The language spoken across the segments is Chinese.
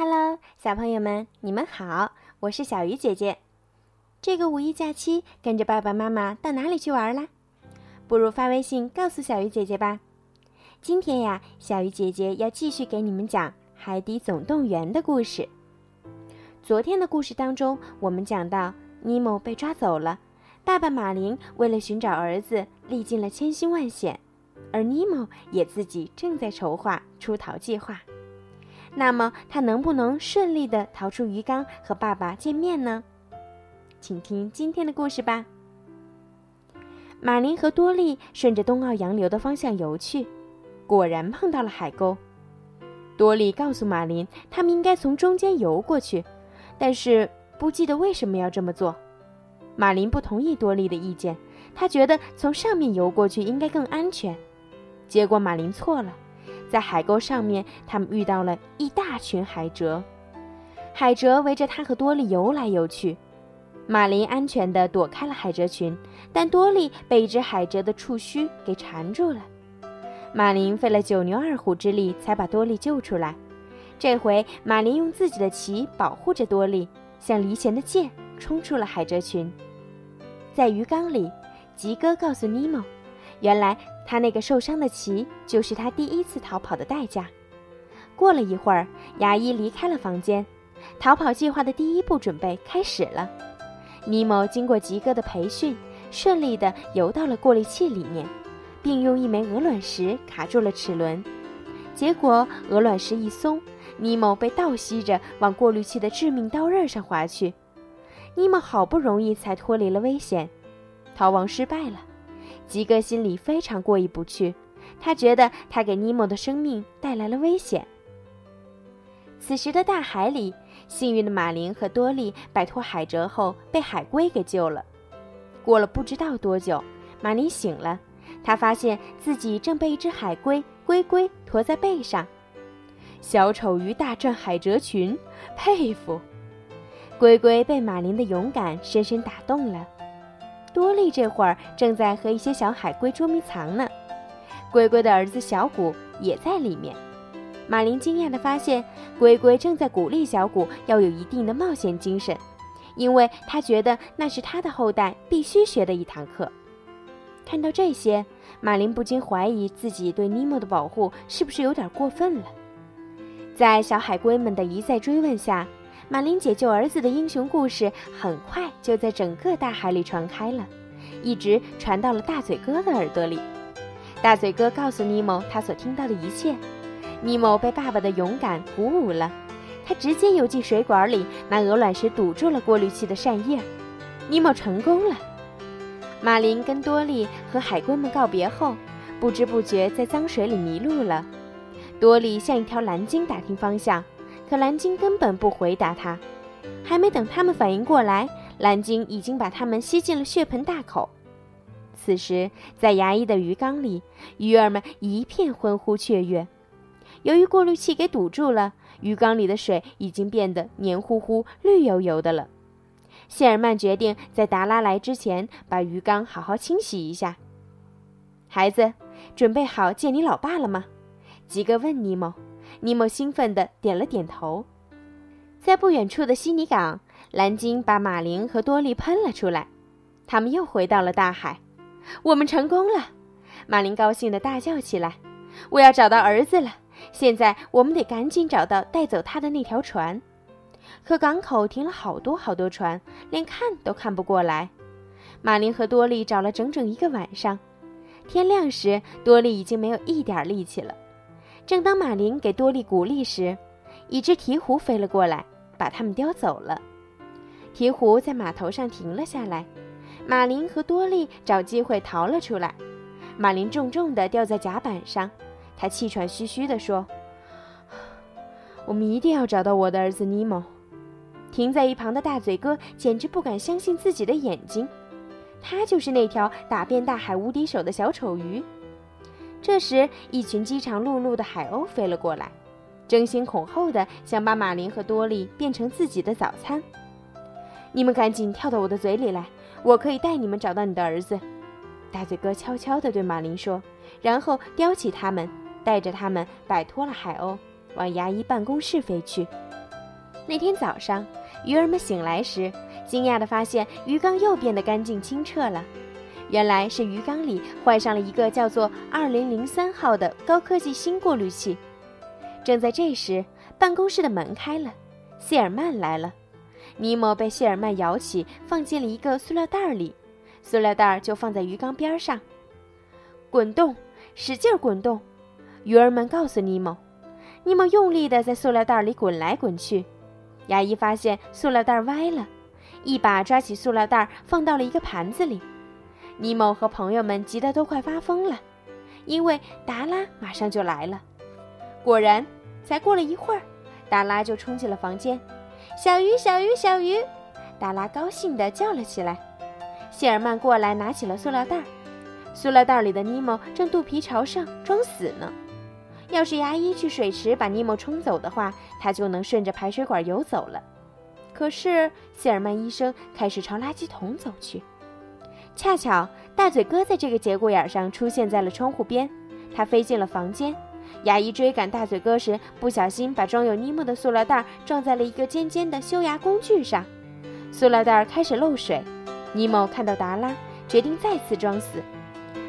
Hello，小朋友们，你们好，我是小鱼姐姐。这个五一假期，跟着爸爸妈妈到哪里去玩啦？不如发微信告诉小鱼姐姐吧。今天呀，小鱼姐姐要继续给你们讲《海底总动员》的故事。昨天的故事当中，我们讲到尼莫被抓走了，爸爸马林为了寻找儿子，历尽了千辛万险，而尼莫也自己正在筹划出逃计划。那么他能不能顺利的逃出鱼缸和爸爸见面呢？请听今天的故事吧。马林和多利顺着东澳洋流的方向游去，果然碰到了海沟。多利告诉马林，他们应该从中间游过去，但是不记得为什么要这么做。马林不同意多利的意见，他觉得从上面游过去应该更安全。结果马林错了。在海沟上面，他们遇到了一大群海蜇，海蜇围着他和多利游来游去。马林安全地躲开了海蜇群，但多利被一只海蜇的触须给缠住了。马林费了九牛二虎之力才把多利救出来。这回，马林用自己的鳍保护着多利，像离弦的箭冲出了海蜇群。在鱼缸里，吉哥告诉尼莫。原来他那个受伤的鳍就是他第一次逃跑的代价。过了一会儿，牙医离开了房间，逃跑计划的第一步准备开始了。尼莫经过吉哥的培训，顺利地游到了过滤器里面，并用一枚鹅卵石卡住了齿轮。结果鹅卵石一松，尼莫被倒吸着往过滤器的致命刀刃上划去。尼莫好不容易才脱离了危险，逃亡失败了。吉哥心里非常过意不去，他觉得他给尼莫的生命带来了危险。此时的大海里，幸运的马林和多利摆脱海蜇后，被海龟给救了。过了不知道多久，马林醒了，他发现自己正被一只海龟龟龟驮在背上。小丑鱼大战海蜇群，佩服！龟龟被马林的勇敢深深打动了。多利这会儿正在和一些小海龟捉迷藏呢，龟龟的儿子小谷也在里面。马林惊讶地发现，龟龟正在鼓励小谷要有一定的冒险精神，因为他觉得那是他的后代必须学的一堂课。看到这些，马林不禁怀疑自己对尼莫的保护是不是有点过分了。在小海龟们的一再追问下，马林解救儿子的英雄故事很快就在整个大海里传开了，一直传到了大嘴哥的耳朵里。大嘴哥告诉尼莫他所听到的一切，尼莫被爸爸的勇敢鼓舞了，他直接游进水管里，拿鹅卵石堵住了过滤器的扇叶。尼莫成功了。马林跟多利和海龟们告别后，不知不觉在脏水里迷路了。多利像一条蓝鲸打听方向。可蓝鲸根本不回答他，还没等他们反应过来，蓝鲸已经把他们吸进了血盆大口。此时，在牙医的鱼缸里，鱼儿们一片欢呼雀跃。由于过滤器给堵住了，鱼缸里的水已经变得黏糊糊、绿油油的了。谢尔曼决定在达拉来之前把鱼缸好好清洗一下。孩子，准备好见你老爸了吗？吉格问尼莫。尼莫兴奋地点了点头。在不远处的悉尼港，蓝鲸把马林和多利喷了出来。他们又回到了大海。我们成功了！马林高兴地大叫起来：“我要找到儿子了！现在我们得赶紧找到带走他的那条船。”可港口停了好多好多船，连看都看不过来。马林和多利找了整整一个晚上。天亮时，多利已经没有一点力气了。正当马林给多利鼓励时，一只鹈鹕飞了过来，把他们叼走了。鹈鹕在码头上停了下来，马林和多利找机会逃了出来。马林重重地掉在甲板上，他气喘吁吁地说：“我们一定要找到我的儿子尼莫。”停在一旁的大嘴哥简直不敢相信自己的眼睛，他就是那条打遍大海无敌手的小丑鱼。这时，一群饥肠辘辘的海鸥飞了过来，争先恐后的想把马林和多利变成自己的早餐。你们赶紧跳到我的嘴里来，我可以带你们找到你的儿子。大嘴哥悄悄地对马林说，然后叼起他们，带着他们摆脱了海鸥，往牙医办公室飞去。那天早上，鱼儿们醒来时，惊讶地发现鱼缸又变得干净清澈了。原来是鱼缸里换上了一个叫做“二零零三号”的高科技新过滤器。正在这时，办公室的门开了，谢尔曼来了。尼莫被谢尔曼摇起，放进了一个塑料袋里，塑料袋就放在鱼缸边上，滚动，使劲滚动。鱼儿们告诉尼莫，尼莫用力地在塑料袋里滚来滚去。牙医发现塑料袋歪了，一把抓起塑料袋放到了一个盘子里。尼莫和朋友们急得都快发疯了，因为达拉马上就来了。果然，才过了一会儿，达拉就冲进了房间。小鱼，小鱼，小鱼！达拉高兴地叫了起来。谢尔曼过来拿起了塑料袋，塑料袋里的尼莫正肚皮朝上装死呢。要是牙医去水池把尼莫冲走的话，他就能顺着排水管游走了。可是谢尔曼医生开始朝垃圾桶走去。恰巧大嘴哥在这个节骨眼上出现在了窗户边，他飞进了房间。牙医追赶大嘴哥时，不小心把装有尼莫的塑料袋撞在了一个尖尖的修牙工具上，塑料袋开始漏水。尼莫看到达拉，决定再次装死。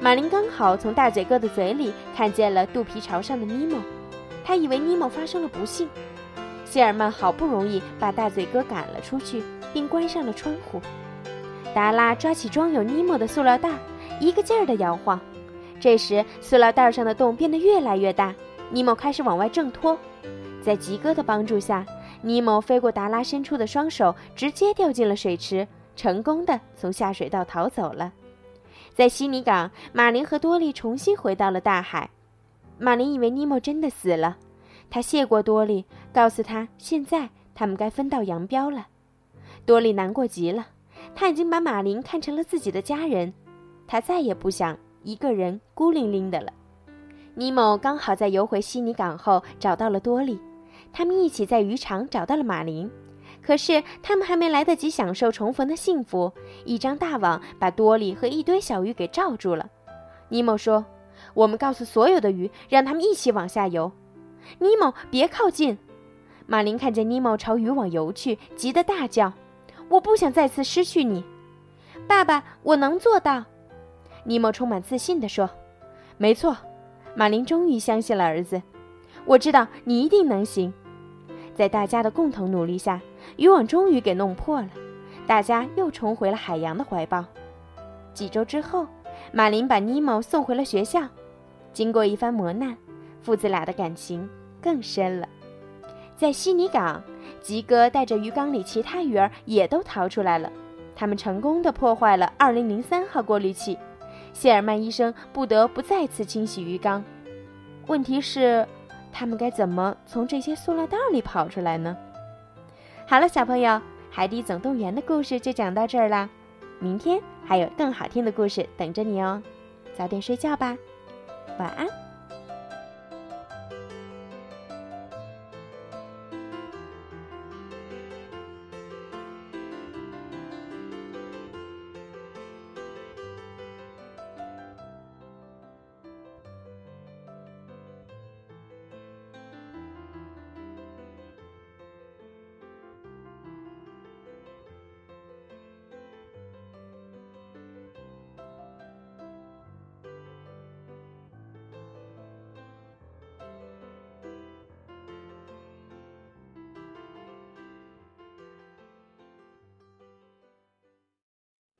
马林刚好从大嘴哥的嘴里看见了肚皮朝上的尼莫，他以为尼莫发生了不幸。谢尔曼好不容易把大嘴哥赶了出去，并关上了窗户。达拉抓起装有尼莫的塑料袋，一个劲儿地摇晃。这时，塑料袋上的洞变得越来越大，尼莫开始往外挣脱。在吉哥的帮助下，尼莫飞过达拉伸出的双手，直接掉进了水池，成功的从下水道逃走了。在悉尼港，马林和多利重新回到了大海。马林以为尼莫真的死了，他谢过多利，告诉他现在他们该分道扬镳了。多利难过极了，他已经把马林看成了自己的家人，他再也不想。一个人孤零零的了。尼莫刚好在游回悉尼港后找到了多利，他们一起在渔场找到了马林。可是他们还没来得及享受重逢的幸福，一张大网把多利和一堆小鱼给罩住了。尼莫说：“我们告诉所有的鱼，让他们一起往下游。”尼莫，别靠近！马林看见尼莫朝渔网游去，急得大叫：“我不想再次失去你，爸爸，我能做到。”尼莫充满自信地说：“没错，马林终于相信了儿子。我知道你一定能行。”在大家的共同努力下，渔网终于给弄破了，大家又重回了海洋的怀抱。几周之后，马林把尼莫送回了学校。经过一番磨难，父子俩的感情更深了。在悉尼港，吉哥带着鱼缸里其他鱼儿也都逃出来了，他们成功的破坏了2003号过滤器。谢尔曼医生不得不再次清洗鱼缸。问题是，他们该怎么从这些塑料袋里跑出来呢？好了，小朋友，《海底总动员》的故事就讲到这儿啦。明天还有更好听的故事等着你哦。早点睡觉吧，晚安。